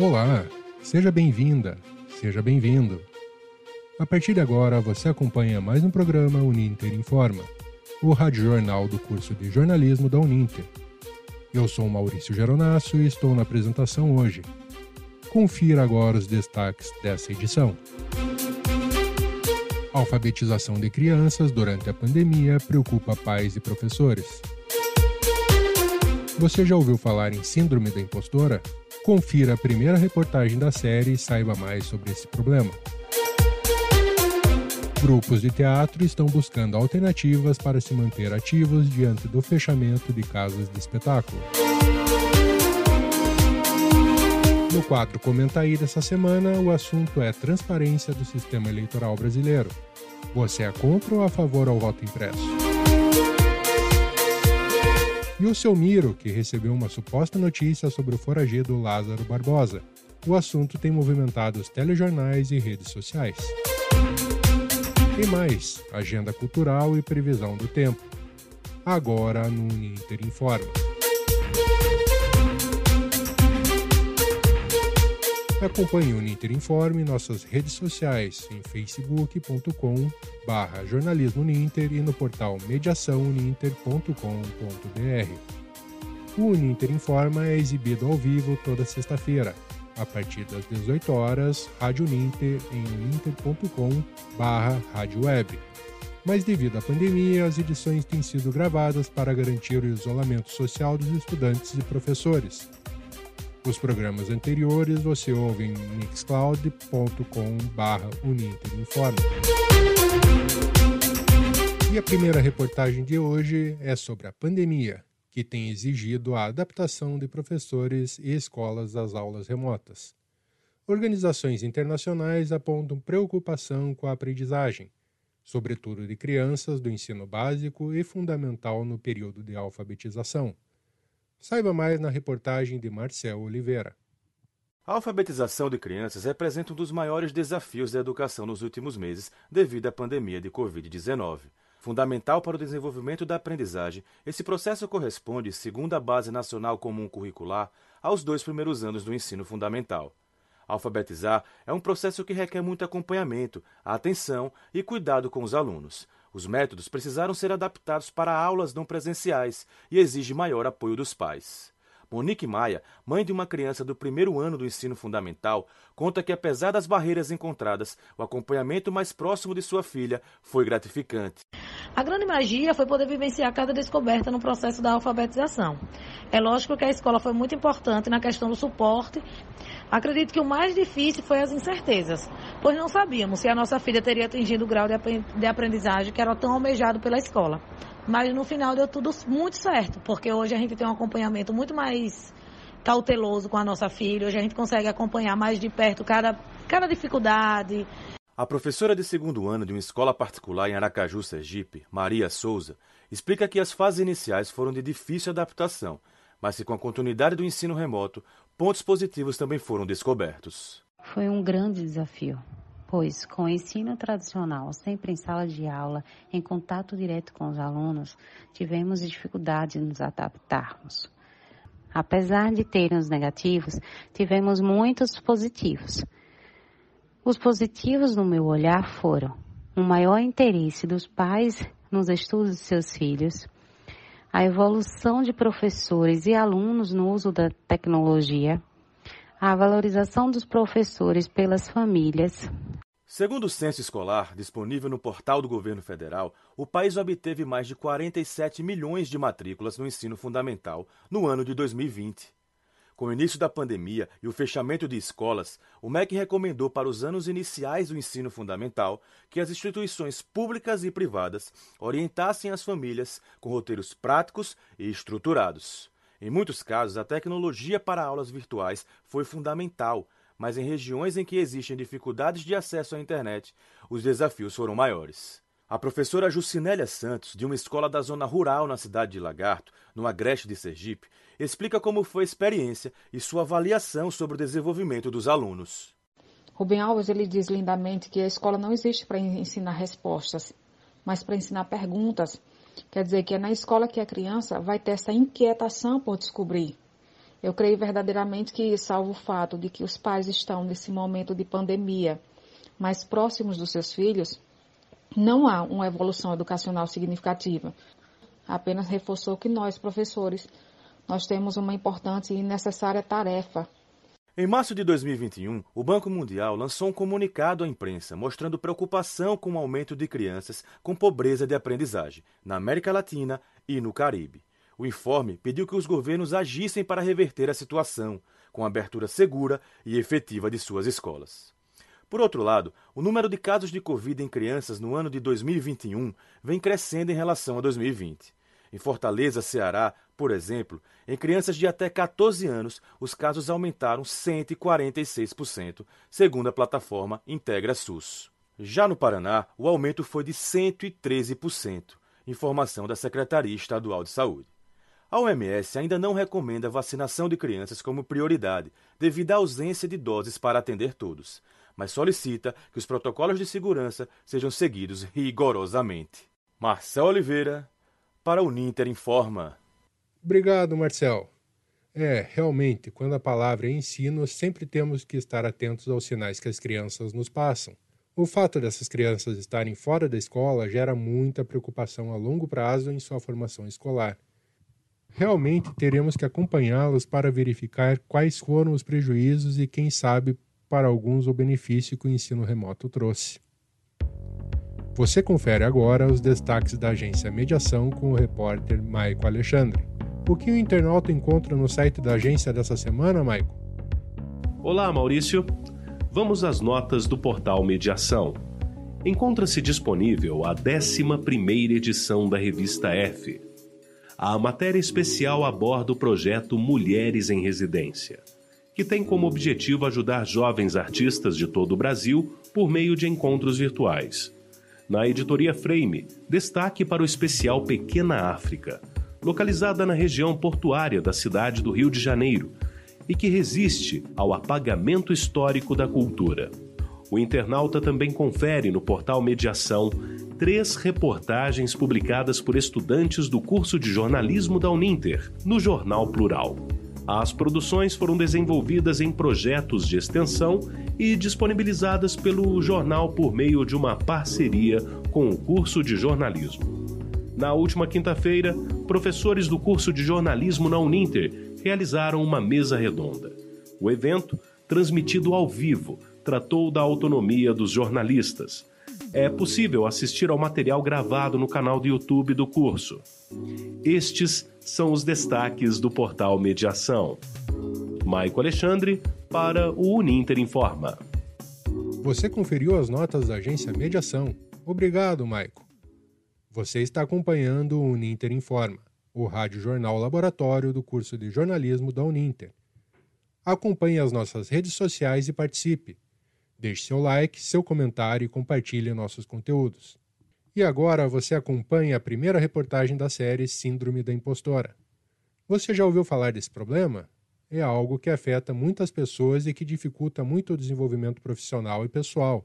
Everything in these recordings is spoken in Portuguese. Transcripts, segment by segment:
Olá, seja bem-vinda, seja bem-vindo. A partir de agora, você acompanha mais um programa Uninter Informa, o rádio jornal do curso de jornalismo da Uninter. Eu sou Maurício Geronasso e estou na apresentação hoje. Confira agora os destaques dessa edição. Alfabetização de crianças durante a pandemia preocupa pais e professores. Você já ouviu falar em Síndrome da Impostora? Confira a primeira reportagem da série e saiba mais sobre esse problema. Grupos de teatro estão buscando alternativas para se manter ativos diante do fechamento de casas de espetáculo. No quadro aí dessa semana, o assunto é transparência do sistema eleitoral brasileiro. Você é contra ou a favor ao voto impresso? E o seu Miro, que recebeu uma suposta notícia sobre o foragido Lázaro Barbosa. O assunto tem movimentado os telejornais e redes sociais. E mais, agenda cultural e previsão do tempo. Agora no Inter Informa. Acompanhe o Uninter Informe em nossas redes sociais em facebook.com barra jornalismo Uninter e no portal mediaçãouninter.com.br. O Uninter Informa é exibido ao vivo toda sexta-feira, a partir das 18 horas, Rádio Uninter em uninter.com barra. Mas devido à pandemia, as edições têm sido gravadas para garantir o isolamento social dos estudantes e professores. Os programas anteriores você ouve em mixcloud.com/uninterinforma. E a primeira reportagem de hoje é sobre a pandemia, que tem exigido a adaptação de professores e escolas às aulas remotas. Organizações internacionais apontam preocupação com a aprendizagem, sobretudo de crianças do ensino básico e fundamental no período de alfabetização. Saiba mais na reportagem de Marcel Oliveira. A alfabetização de crianças representa um dos maiores desafios da educação nos últimos meses devido à pandemia de Covid-19. Fundamental para o desenvolvimento da aprendizagem, esse processo corresponde, segundo a Base Nacional Comum Curricular, aos dois primeiros anos do ensino fundamental. Alfabetizar é um processo que requer muito acompanhamento, atenção e cuidado com os alunos. Os métodos precisaram ser adaptados para aulas não presenciais e exige maior apoio dos pais. Monique Maia, mãe de uma criança do primeiro ano do ensino fundamental, conta que, apesar das barreiras encontradas, o acompanhamento mais próximo de sua filha foi gratificante. A grande magia foi poder vivenciar cada descoberta no processo da alfabetização. É lógico que a escola foi muito importante na questão do suporte. Acredito que o mais difícil foi as incertezas, pois não sabíamos se a nossa filha teria atingido o grau de aprendizagem que era tão almejado pela escola. Mas no final deu tudo muito certo, porque hoje a gente tem um acompanhamento muito mais cauteloso com a nossa filha, hoje a gente consegue acompanhar mais de perto cada, cada dificuldade, a professora de segundo ano de uma escola particular em Aracaju, Sergipe, Maria Souza, explica que as fases iniciais foram de difícil adaptação, mas que com a continuidade do ensino remoto, pontos positivos também foram descobertos. Foi um grande desafio, pois com o ensino tradicional, sempre em sala de aula, em contato direto com os alunos, tivemos dificuldade de nos adaptarmos. Apesar de terem os negativos, tivemos muitos positivos os positivos no meu olhar foram um maior interesse dos pais nos estudos de seus filhos, a evolução de professores e alunos no uso da tecnologia, a valorização dos professores pelas famílias. Segundo o censo escolar, disponível no portal do governo federal, o país obteve mais de 47 milhões de matrículas no ensino fundamental no ano de 2020. Com o início da pandemia e o fechamento de escolas, o MEC recomendou para os anos iniciais do ensino fundamental que as instituições públicas e privadas orientassem as famílias com roteiros práticos e estruturados. Em muitos casos, a tecnologia para aulas virtuais foi fundamental, mas em regiões em que existem dificuldades de acesso à internet, os desafios foram maiores. A professora Jucinélia Santos, de uma escola da zona rural na cidade de Lagarto, no Agreste de Sergipe, explica como foi a experiência e sua avaliação sobre o desenvolvimento dos alunos. Rubem Alves ele diz lindamente que a escola não existe para ensinar respostas, mas para ensinar perguntas. Quer dizer que é na escola que a criança vai ter essa inquietação por descobrir. Eu creio verdadeiramente que, salvo o fato de que os pais estão nesse momento de pandemia mais próximos dos seus filhos, não há uma evolução educacional significativa. Apenas reforçou que nós, professores, nós temos uma importante e necessária tarefa. Em março de 2021, o Banco Mundial lançou um comunicado à imprensa mostrando preocupação com o aumento de crianças com pobreza de aprendizagem na América Latina e no Caribe. O informe pediu que os governos agissem para reverter a situação, com abertura segura e efetiva de suas escolas. Por outro lado, o número de casos de Covid em crianças no ano de 2021 vem crescendo em relação a 2020. Em Fortaleza, Ceará, por exemplo, em crianças de até 14 anos, os casos aumentaram 146%, segundo a plataforma Integra SUS. Já no Paraná, o aumento foi de 113%, informação da Secretaria Estadual de Saúde. A OMS ainda não recomenda a vacinação de crianças como prioridade, devido à ausência de doses para atender todos, mas solicita que os protocolos de segurança sejam seguidos rigorosamente. Marcel Oliveira, para o Ninter Informa. Obrigado, Marcel. É, realmente, quando a palavra é ensino, sempre temos que estar atentos aos sinais que as crianças nos passam. O fato dessas crianças estarem fora da escola gera muita preocupação a longo prazo em sua formação escolar. Realmente teremos que acompanhá-los para verificar quais foram os prejuízos e, quem sabe, para alguns, o benefício que o ensino remoto trouxe. Você confere agora os destaques da agência Mediação com o repórter Maico Alexandre. O que o internauta encontra no site da agência dessa semana, Maico? Olá, Maurício. Vamos às notas do portal Mediação. Encontra-se disponível a 11ª edição da revista F, a matéria especial aborda o projeto Mulheres em Residência, que tem como objetivo ajudar jovens artistas de todo o Brasil por meio de encontros virtuais. Na editoria Frame, destaque para o especial Pequena África, localizada na região portuária da cidade do Rio de Janeiro e que resiste ao apagamento histórico da cultura. O internauta também confere no portal Mediação três reportagens publicadas por estudantes do curso de jornalismo da Uninter, no Jornal Plural. As produções foram desenvolvidas em projetos de extensão e disponibilizadas pelo jornal por meio de uma parceria com o curso de jornalismo. Na última quinta-feira, professores do curso de jornalismo na Uninter realizaram uma mesa redonda. O evento, transmitido ao vivo, tratou da autonomia dos jornalistas, é possível assistir ao material gravado no canal do YouTube do curso. Estes são os destaques do portal Mediação. Maico Alexandre para o Uninter Informa. Você conferiu as notas da agência Mediação. Obrigado, Maico. Você está acompanhando o Uninter Informa, o rádio jornal laboratório do curso de jornalismo da Uninter. Acompanhe as nossas redes sociais e participe. Deixe seu like, seu comentário e compartilhe nossos conteúdos. E agora você acompanha a primeira reportagem da série Síndrome da Impostora. Você já ouviu falar desse problema? É algo que afeta muitas pessoas e que dificulta muito o desenvolvimento profissional e pessoal.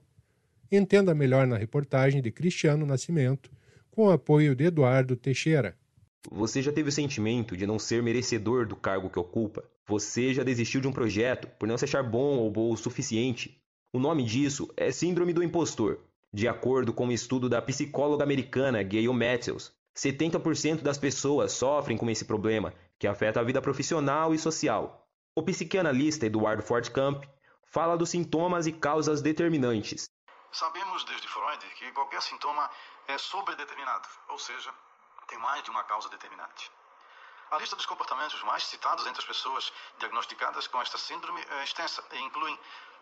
Entenda melhor na reportagem de Cristiano Nascimento, com o apoio de Eduardo Teixeira. Você já teve o sentimento de não ser merecedor do cargo que ocupa? Você já desistiu de um projeto por não se achar bom ou boa o suficiente? O nome disso é Síndrome do Impostor. De acordo com um estudo da psicóloga americana Gail Matthews, 70% das pessoas sofrem com esse problema, que afeta a vida profissional e social. O psicanalista Eduardo Fortkamp fala dos sintomas e causas determinantes. Sabemos desde Freud que qualquer sintoma é sobredeterminado, ou seja, tem mais de uma causa determinante. A lista dos comportamentos mais citados entre as pessoas diagnosticadas com esta síndrome é extensa e incluem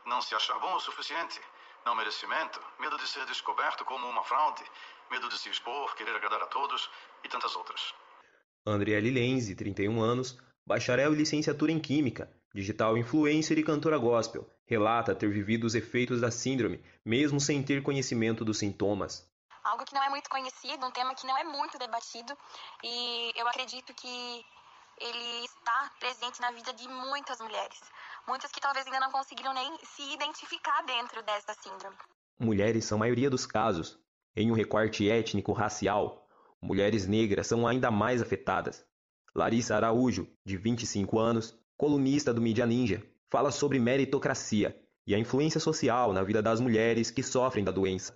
não se achar bom o suficiente, não merecimento, medo de ser descoberto como uma fraude, medo de se expor, querer agradar a todos e tantas outras. Andriele Lenzi, 31 anos, bacharel e licenciatura em Química, digital influencer e cantora gospel, relata ter vivido os efeitos da síndrome, mesmo sem ter conhecimento dos sintomas. Algo que não é muito conhecido, um tema que não é muito debatido, e eu acredito que ele está presente na vida de muitas mulheres muitas que talvez ainda não conseguiram nem se identificar dentro dessa síndrome. Mulheres são a maioria dos casos. Em um recorte étnico-racial, mulheres negras são ainda mais afetadas. Larissa Araújo, de 25 anos, colunista do Mídia Ninja, fala sobre meritocracia e a influência social na vida das mulheres que sofrem da doença.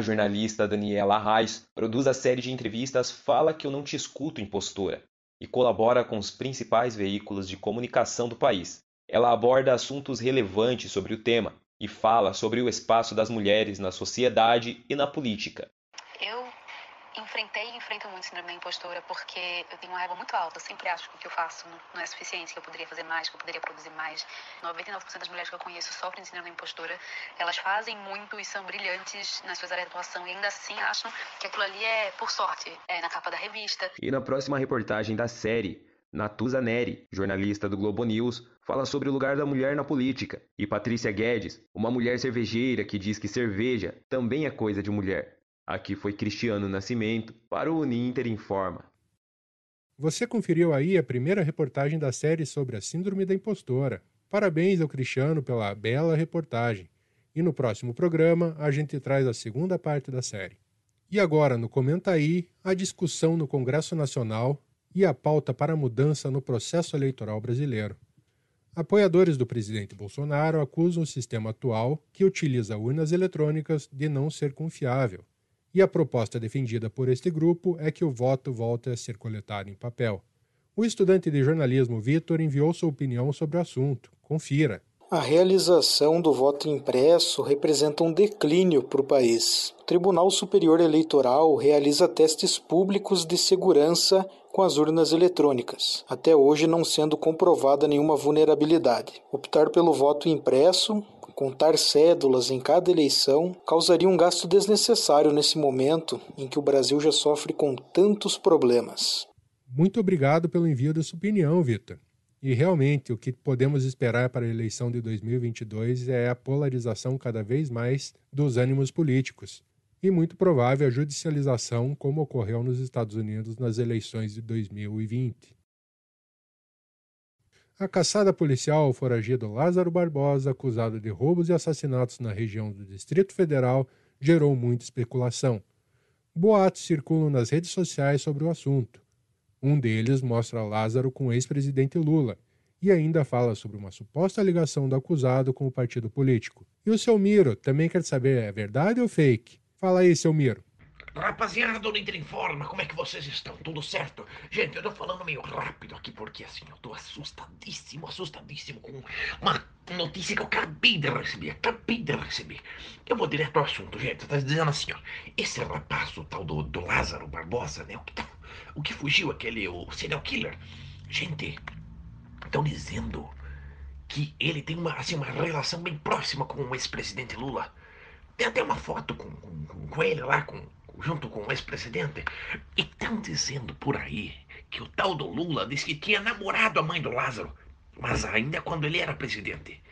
A jornalista Daniela Reis produz a série de entrevistas Fala que eu não te escuto, impostora, e colabora com os principais veículos de comunicação do país. Ela aborda assuntos relevantes sobre o tema e fala sobre o espaço das mulheres na sociedade e na política. Eu enfrentei muito síndrome da impostora porque eu tenho uma régua muito alta. Eu sempre acho que o que eu faço não é suficiente, que eu poderia fazer mais, que eu poderia produzir mais. 99% das mulheres que eu conheço sofrem de síndrome da impostora. Elas fazem muito e são brilhantes nas suas áreas de atuação e ainda assim acham que aquilo ali é por sorte, é na capa da revista. E na próxima reportagem da série, Natuza Neri, jornalista do Globo News, fala sobre o lugar da mulher na política. E Patrícia Guedes, uma mulher cervejeira que diz que cerveja também é coisa de mulher. Aqui foi Cristiano Nascimento para o Uninter Informa. Você conferiu aí a primeira reportagem da série sobre a Síndrome da Impostora. Parabéns ao Cristiano pela bela reportagem. E no próximo programa a gente traz a segunda parte da série. E agora, no Comenta aí, a discussão no Congresso Nacional e a pauta para a mudança no processo eleitoral brasileiro. Apoiadores do presidente Bolsonaro acusam o sistema atual, que utiliza urnas eletrônicas, de não ser confiável e a proposta defendida por este grupo é que o voto volte a ser coletado em papel. O estudante de jornalismo Vitor enviou sua opinião sobre o assunto. Confira. A realização do voto impresso representa um declínio para o país. O Tribunal Superior Eleitoral realiza testes públicos de segurança com as urnas eletrônicas, até hoje não sendo comprovada nenhuma vulnerabilidade. Optar pelo voto impresso contar cédulas em cada eleição causaria um gasto desnecessário nesse momento em que o Brasil já sofre com tantos problemas. Muito obrigado pelo envio da sua opinião, Vitor. E realmente, o que podemos esperar para a eleição de 2022 é a polarização cada vez mais dos ânimos políticos e muito provável a judicialização, como ocorreu nos Estados Unidos nas eleições de 2020. A caçada policial ao foragido Lázaro Barbosa, acusado de roubos e assassinatos na região do Distrito Federal, gerou muita especulação. Boatos circulam nas redes sociais sobre o assunto. Um deles mostra Lázaro com o ex-presidente Lula e ainda fala sobre uma suposta ligação do acusado com o partido político. E o seu Miro também quer saber é verdade ou fake? Fala aí, seu Miro. Rapaziada do Inter Informa, como é que vocês estão? Tudo certo? Gente, eu tô falando meio rápido aqui porque assim, eu tô assustadíssimo, assustadíssimo com uma notícia que eu acabei de receber, acabei de receber. Eu vou direto ao assunto, gente. Tá dizendo assim, ó. Esse rapaz, o tal do, do Lázaro Barbosa, né? O que, tá, o que fugiu, aquele o serial killer. Gente, estão dizendo que ele tem uma, assim, uma relação bem próxima com o ex-presidente Lula. Tem até uma foto com, com, com ele lá, com junto com o ex-presidente. E estão dizendo por aí que o tal do Lula disse que tinha namorado a mãe do Lázaro, mas ainda quando ele era presidente.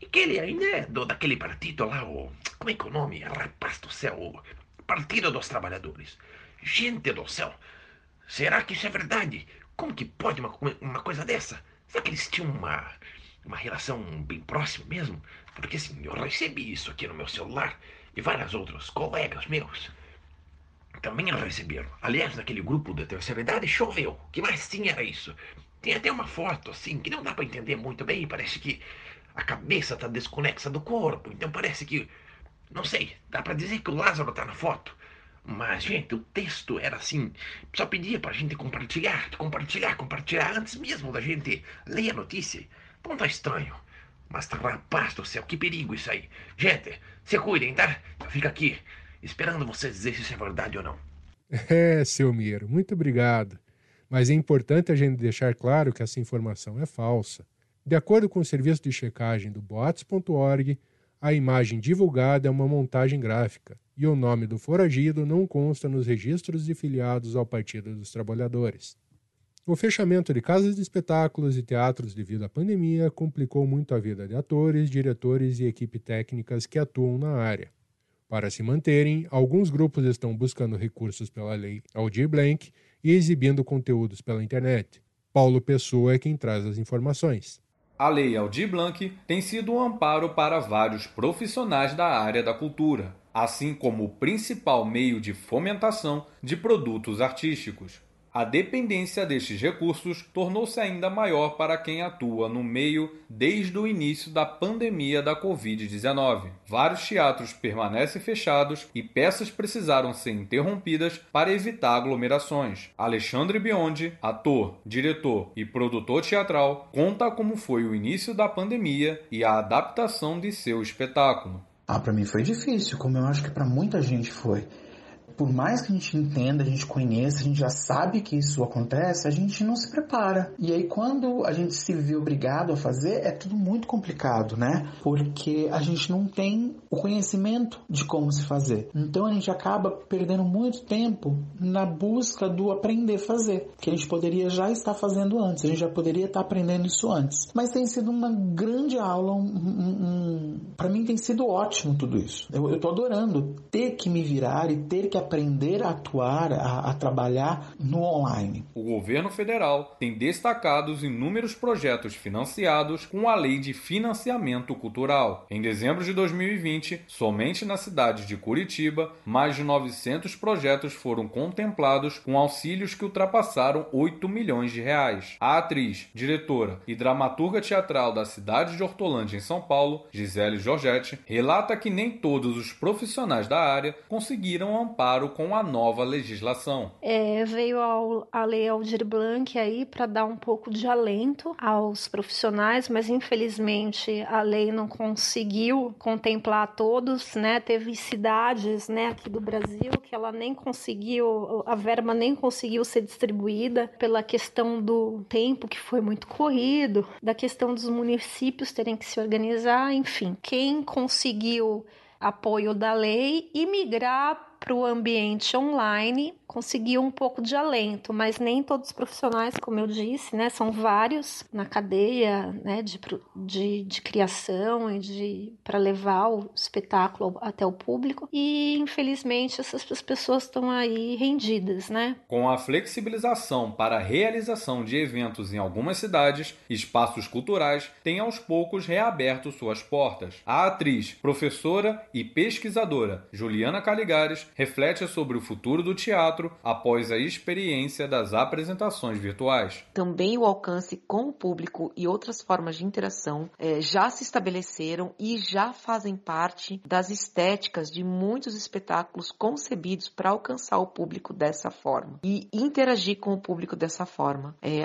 E que ele ainda é do, daquele partido lá, o. Como é que é o nome? Rapaz do céu, o Partido dos Trabalhadores. Gente do céu, será que isso é verdade? Como que pode uma, uma coisa dessa? Será que eles tinham uma, uma relação bem próxima mesmo? Porque assim, eu recebi isso aqui no meu celular e vários outros colegas meus também receberam. Aliás, naquele grupo da terceira idade choveu. Que mais tinha era isso. Tem até uma foto assim que não dá para entender muito bem. Parece que a cabeça tá desconexa do corpo. Então parece que. Não sei, dá para dizer que o Lázaro tá na foto. Mas, gente, o texto era assim. Só pedia pra gente compartilhar, compartilhar, compartilhar antes mesmo da gente ler a notícia. Então tá estranho. Mas tá rapaz do céu, que perigo isso aí. Gente, se cuidem, tá? Fica aqui esperando você dizer se isso é verdade ou não. É, seu Miro, muito obrigado. Mas é importante a gente deixar claro que essa informação é falsa. De acordo com o serviço de checagem do boatos.org, a imagem divulgada é uma montagem gráfica e o nome do foragido não consta nos registros de filiados ao Partido dos Trabalhadores. O fechamento de casas de espetáculos e teatros devido à pandemia complicou muito a vida de atores, diretores e equipe técnicas que atuam na área. Para se manterem, alguns grupos estão buscando recursos pela lei Aldir Blanc e exibindo conteúdos pela internet. Paulo Pessoa é quem traz as informações. A Lei Aldir Blanc tem sido um amparo para vários profissionais da área da cultura, assim como o principal meio de fomentação de produtos artísticos. A dependência destes recursos tornou-se ainda maior para quem atua no meio desde o início da pandemia da Covid-19. Vários teatros permanecem fechados e peças precisaram ser interrompidas para evitar aglomerações. Alexandre Biondi, ator, diretor e produtor teatral, conta como foi o início da pandemia e a adaptação de seu espetáculo. Ah, para mim foi difícil, como eu acho que para muita gente foi por mais que a gente entenda, a gente conheça, a gente já sabe que isso acontece, a gente não se prepara. E aí quando a gente se vê obrigado a fazer, é tudo muito complicado, né? Porque a gente não tem o conhecimento de como se fazer. Então a gente acaba perdendo muito tempo na busca do aprender a fazer, que a gente poderia já estar fazendo antes, a gente já poderia estar aprendendo isso antes. Mas tem sido uma grande aula, um, um. Para mim tem sido ótimo tudo isso. Eu, tô adorando ter que me virar e ter que aprender a atuar, a, a trabalhar no online. O governo federal tem destacado os inúmeros projetos financiados com a Lei de Financiamento Cultural. Em dezembro de 2020, somente na cidade de Curitiba, mais de 900 projetos foram contemplados com auxílios que ultrapassaram 8 milhões de reais. A atriz, diretora e dramaturga teatral da cidade de Hortolândia, em São Paulo, Gisele Giorgetti, relata que nem todos os profissionais da área conseguiram amparo com a nova legislação. É, veio ao, a lei Aldir Blanc aí para dar um pouco de alento aos profissionais, mas infelizmente a lei não conseguiu contemplar todos, né? Teve cidades, né, aqui do Brasil que ela nem conseguiu, a verba nem conseguiu ser distribuída pela questão do tempo que foi muito corrido, da questão dos municípios terem que se organizar, enfim. Quem conseguiu apoio da lei e migrar para o ambiente online conseguiu um pouco de alento, mas nem todos os profissionais, como eu disse, né, são vários na cadeia né, de, de, de criação e de para levar o espetáculo até o público e infelizmente essas pessoas estão aí rendidas, né? Com a flexibilização para a realização de eventos em algumas cidades, espaços culturais têm aos poucos reaberto suas portas. A atriz, professora e pesquisadora Juliana Caligares reflete sobre o futuro do teatro após a experiência das apresentações virtuais. Também o alcance com o público e outras formas de interação é, já se estabeleceram e já fazem parte das estéticas de muitos espetáculos concebidos para alcançar o público dessa forma e interagir com o público dessa forma. É,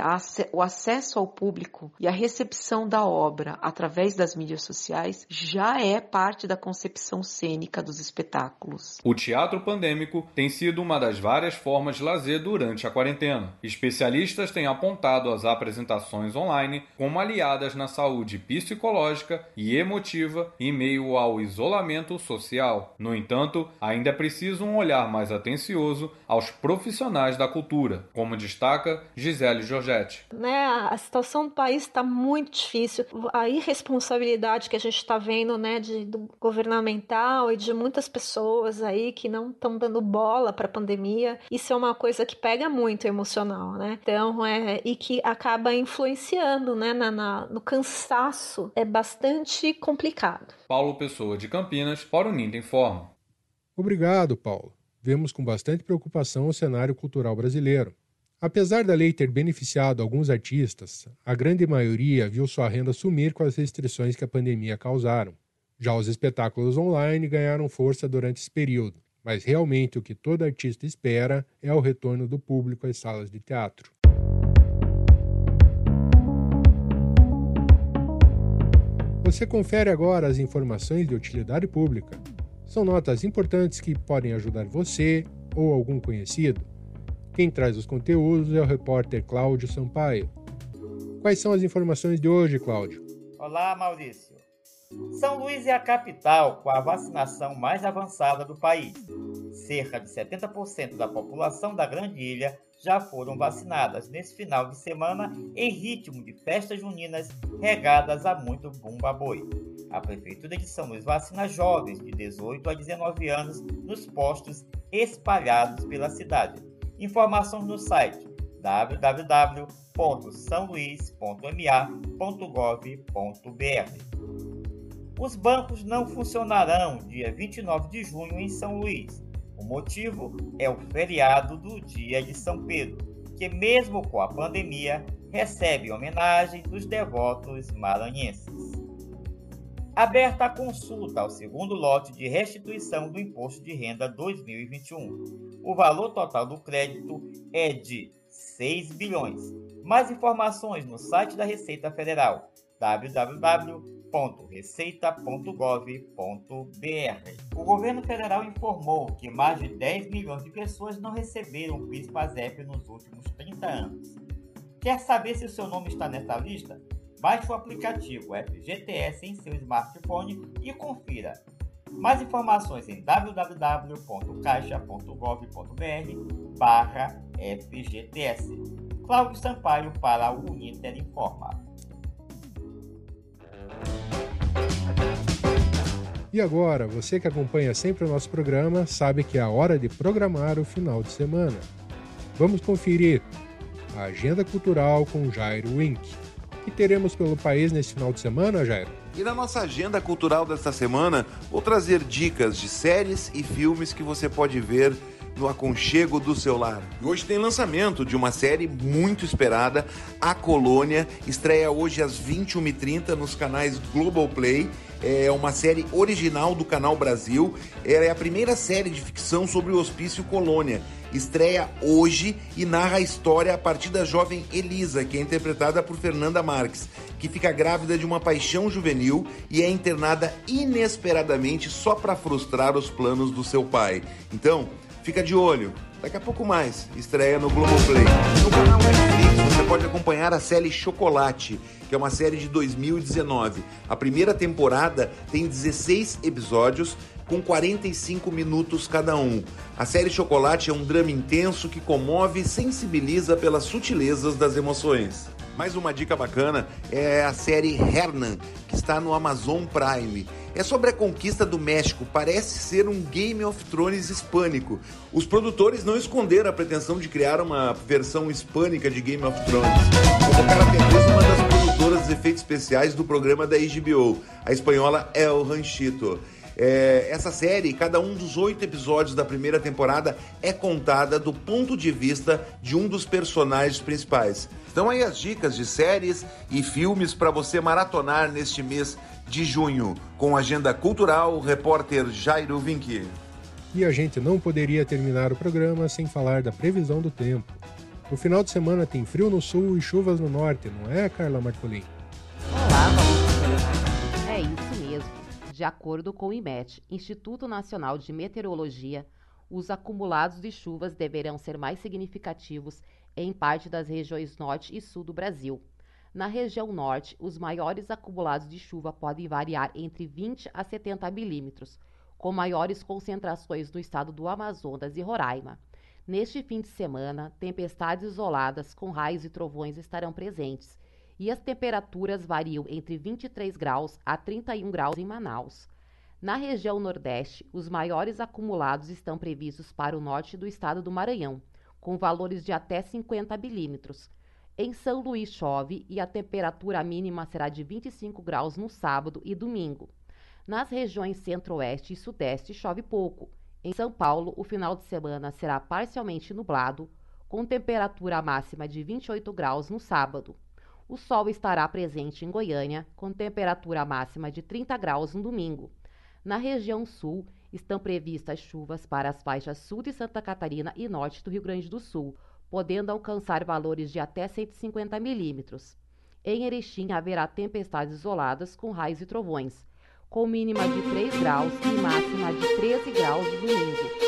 o acesso ao público e a recepção da obra através das mídias sociais já é parte da concepção cênica dos espetáculos. O teatro pandêmico tem sido uma das várias formas de lazer durante a quarentena. Especialistas têm apontado as apresentações online como aliadas na saúde psicológica e emotiva em meio ao isolamento social. No entanto, ainda é preciso um olhar mais atencioso aos profissionais da cultura, como destaca Gisele Giorgetti. Né, a situação do país está muito difícil. A irresponsabilidade que a gente está vendo né, de, do governamental e de muitas pessoas aí que não estão dando bola para a pandemia, isso é uma coisa que pega muito emocional, né? Então, é, e que acaba influenciando, né, na, na, no cansaço, é bastante complicado. Paulo Pessoa de Campinas, para o Ninda Informa. Obrigado, Paulo. Vemos com bastante preocupação o cenário cultural brasileiro. Apesar da lei ter beneficiado alguns artistas, a grande maioria viu sua renda sumir com as restrições que a pandemia causaram. Já os espetáculos online ganharam força durante esse período, mas realmente o que todo artista espera é o retorno do público às salas de teatro. Você confere agora as informações de utilidade pública. São notas importantes que podem ajudar você ou algum conhecido. Quem traz os conteúdos é o repórter Cláudio Sampaio. Quais são as informações de hoje, Cláudio? Olá, Maurício. São Luís é a capital com a vacinação mais avançada do país. Cerca de 70% da população da Grande Ilha já foram vacinadas nesse final de semana em ritmo de festas juninas regadas a muito bumba boi. a Prefeitura de São Luís vacina jovens de 18 a 19 anos nos postos espalhados pela cidade. Informações no site www.saoluís.ma.gov.br. Os bancos não funcionarão dia 29 de junho em São Luís. O motivo é o feriado do Dia de São Pedro, que, mesmo com a pandemia, recebe homenagem dos devotos maranhenses. Aberta a consulta ao segundo lote de restituição do Imposto de Renda 2021. O valor total do crédito é de 6 bilhões. Mais informações no site da Receita Federal www.receita.gov.br. O governo federal informou que mais de 10 milhões de pessoas não receberam o PIS/PASEP nos últimos 30 anos. Quer saber se o seu nome está nessa lista? Baixe o aplicativo FGTS em seu smartphone e confira. Mais informações em www.caixa.gov.br barra FGTS. Cláudio Sampaio para o Uninter Informa. E agora, você que acompanha sempre o nosso programa sabe que é a hora de programar o final de semana. Vamos conferir a agenda cultural com Jairo Wink que teremos pelo país nesse final de semana, Jair? E na nossa agenda cultural desta semana, vou trazer dicas de séries e filmes que você pode ver no aconchego do seu lar. E hoje tem lançamento de uma série muito esperada, A Colônia, estreia hoje às 21h30 nos canais Globoplay. É uma série original do Canal Brasil. Ela é a primeira série de ficção sobre o Hospício Colônia estreia hoje e narra a história a partir da jovem Elisa, que é interpretada por Fernanda Marques, que fica grávida de uma paixão juvenil e é internada inesperadamente só para frustrar os planos do seu pai. Então, fica de olho. Daqui a pouco mais, estreia no Globoplay. No canal Netflix você pode acompanhar a série Chocolate, que é uma série de 2019. A primeira temporada tem 16 episódios com 45 minutos cada um. A série Chocolate é um drama intenso que comove e sensibiliza pelas sutilezas das emoções. Mais uma dica bacana é a série Hernan, que está no Amazon Prime. É sobre a conquista do México, parece ser um Game of Thrones hispânico. Os produtores não esconderam a pretensão de criar uma versão hispânica de Game of Thrones. Colocaram até uma das produtoras de efeitos especiais do programa da HBO, a espanhola El Ranchito. É, essa série, cada um dos oito episódios da primeira temporada é contada do ponto de vista de um dos personagens principais. Então aí as dicas de séries e filmes para você maratonar neste mês de junho, com agenda cultural, o repórter Jairo Vinck. E a gente não poderia terminar o programa sem falar da previsão do tempo. No final de semana tem frio no sul e chuvas no norte, não é, Carla Marcolin? Olá, É isso mesmo. De acordo com o IMET, Instituto Nacional de Meteorologia, os acumulados de chuvas deverão ser mais significativos em parte das regiões norte e sul do Brasil. Na região norte, os maiores acumulados de chuva podem variar entre 20 a 70 milímetros, com maiores concentrações no estado do Amazonas e Roraima. Neste fim de semana, tempestades isoladas com raios e trovões estarão presentes, e as temperaturas variam entre 23 graus a 31 graus em Manaus. Na região Nordeste, os maiores acumulados estão previstos para o norte do estado do Maranhão, com valores de até 50 milímetros. Em São Luís chove e a temperatura mínima será de 25 graus no sábado e domingo. Nas regiões Centro-Oeste e Sudeste chove pouco. Em São Paulo, o final de semana será parcialmente nublado, com temperatura máxima de 28 graus no sábado. O sol estará presente em Goiânia, com temperatura máxima de 30 graus no domingo. Na região sul, estão previstas chuvas para as faixas sul de Santa Catarina e norte do Rio Grande do Sul, podendo alcançar valores de até 150 milímetros. Em Erechim haverá tempestades isoladas com raios e trovões, com mínima de 3 graus e máxima de 13 graus no domingo.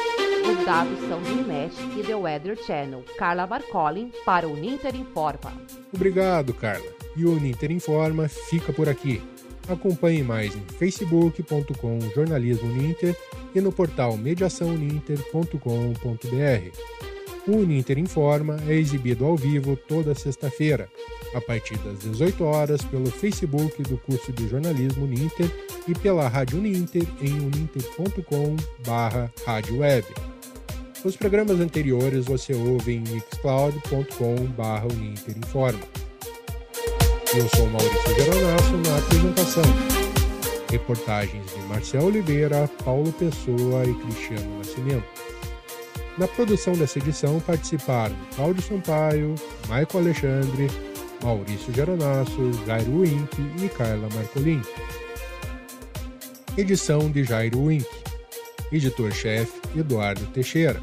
Os dados são do IMET e The Weather Channel. Carla Barcolin para o Ninter Informa. Obrigado, Carla. E o Ninter Informa fica por aqui. Acompanhe mais em facebook.com jornalismo Ninter e no portal mediaçãoninter.com.br. O Ninter Informa é exibido ao vivo toda sexta-feira, a partir das 18 horas pelo Facebook do curso de jornalismo Uninter e pela Rádio Uninter em uninter.com/radioweb. Os programas anteriores você ouve em mixcloud.com/uninterinforma. Eu sou Maurício Geronasso na apresentação. Reportagens de Marcel Oliveira, Paulo Pessoa e Cristiano Nascimento. Na produção dessa edição participaram Cláudio Sampaio, Maico Alexandre, Maurício Geronasso, Jairo Wink e Carla Marcolin. Edição de Jairo Wink. Editor-chefe Eduardo Teixeira.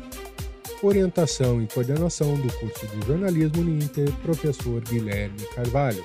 Orientação e coordenação do curso de jornalismo Uninter, professor Guilherme Carvalho.